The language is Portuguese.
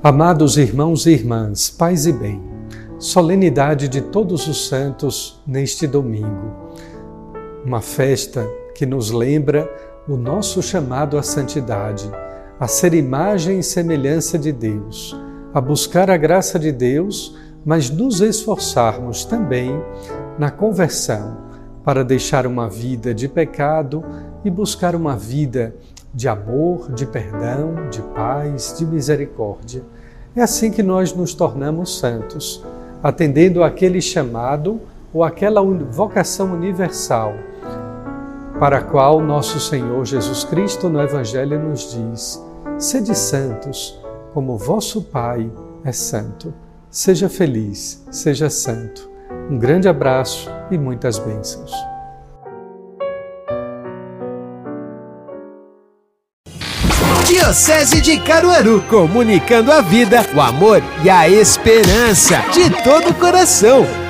Amados irmãos e irmãs, paz e bem, solenidade de todos os santos neste domingo, uma festa que nos lembra o nosso chamado à santidade, a ser imagem e semelhança de Deus, a buscar a graça de Deus, mas nos esforçarmos também na conversão para deixar uma vida de pecado e buscar uma vida de amor, de perdão, de paz, de misericórdia. É assim que nós nos tornamos santos, atendendo àquele chamado ou àquela vocação universal para a qual nosso Senhor Jesus Cristo no Evangelho nos diz: Sede santos, como vosso Pai é santo. Seja feliz, seja santo. Um grande abraço e muitas bênçãos. Diocese de Caruaru, comunicando a vida, o amor e a esperança de todo o coração.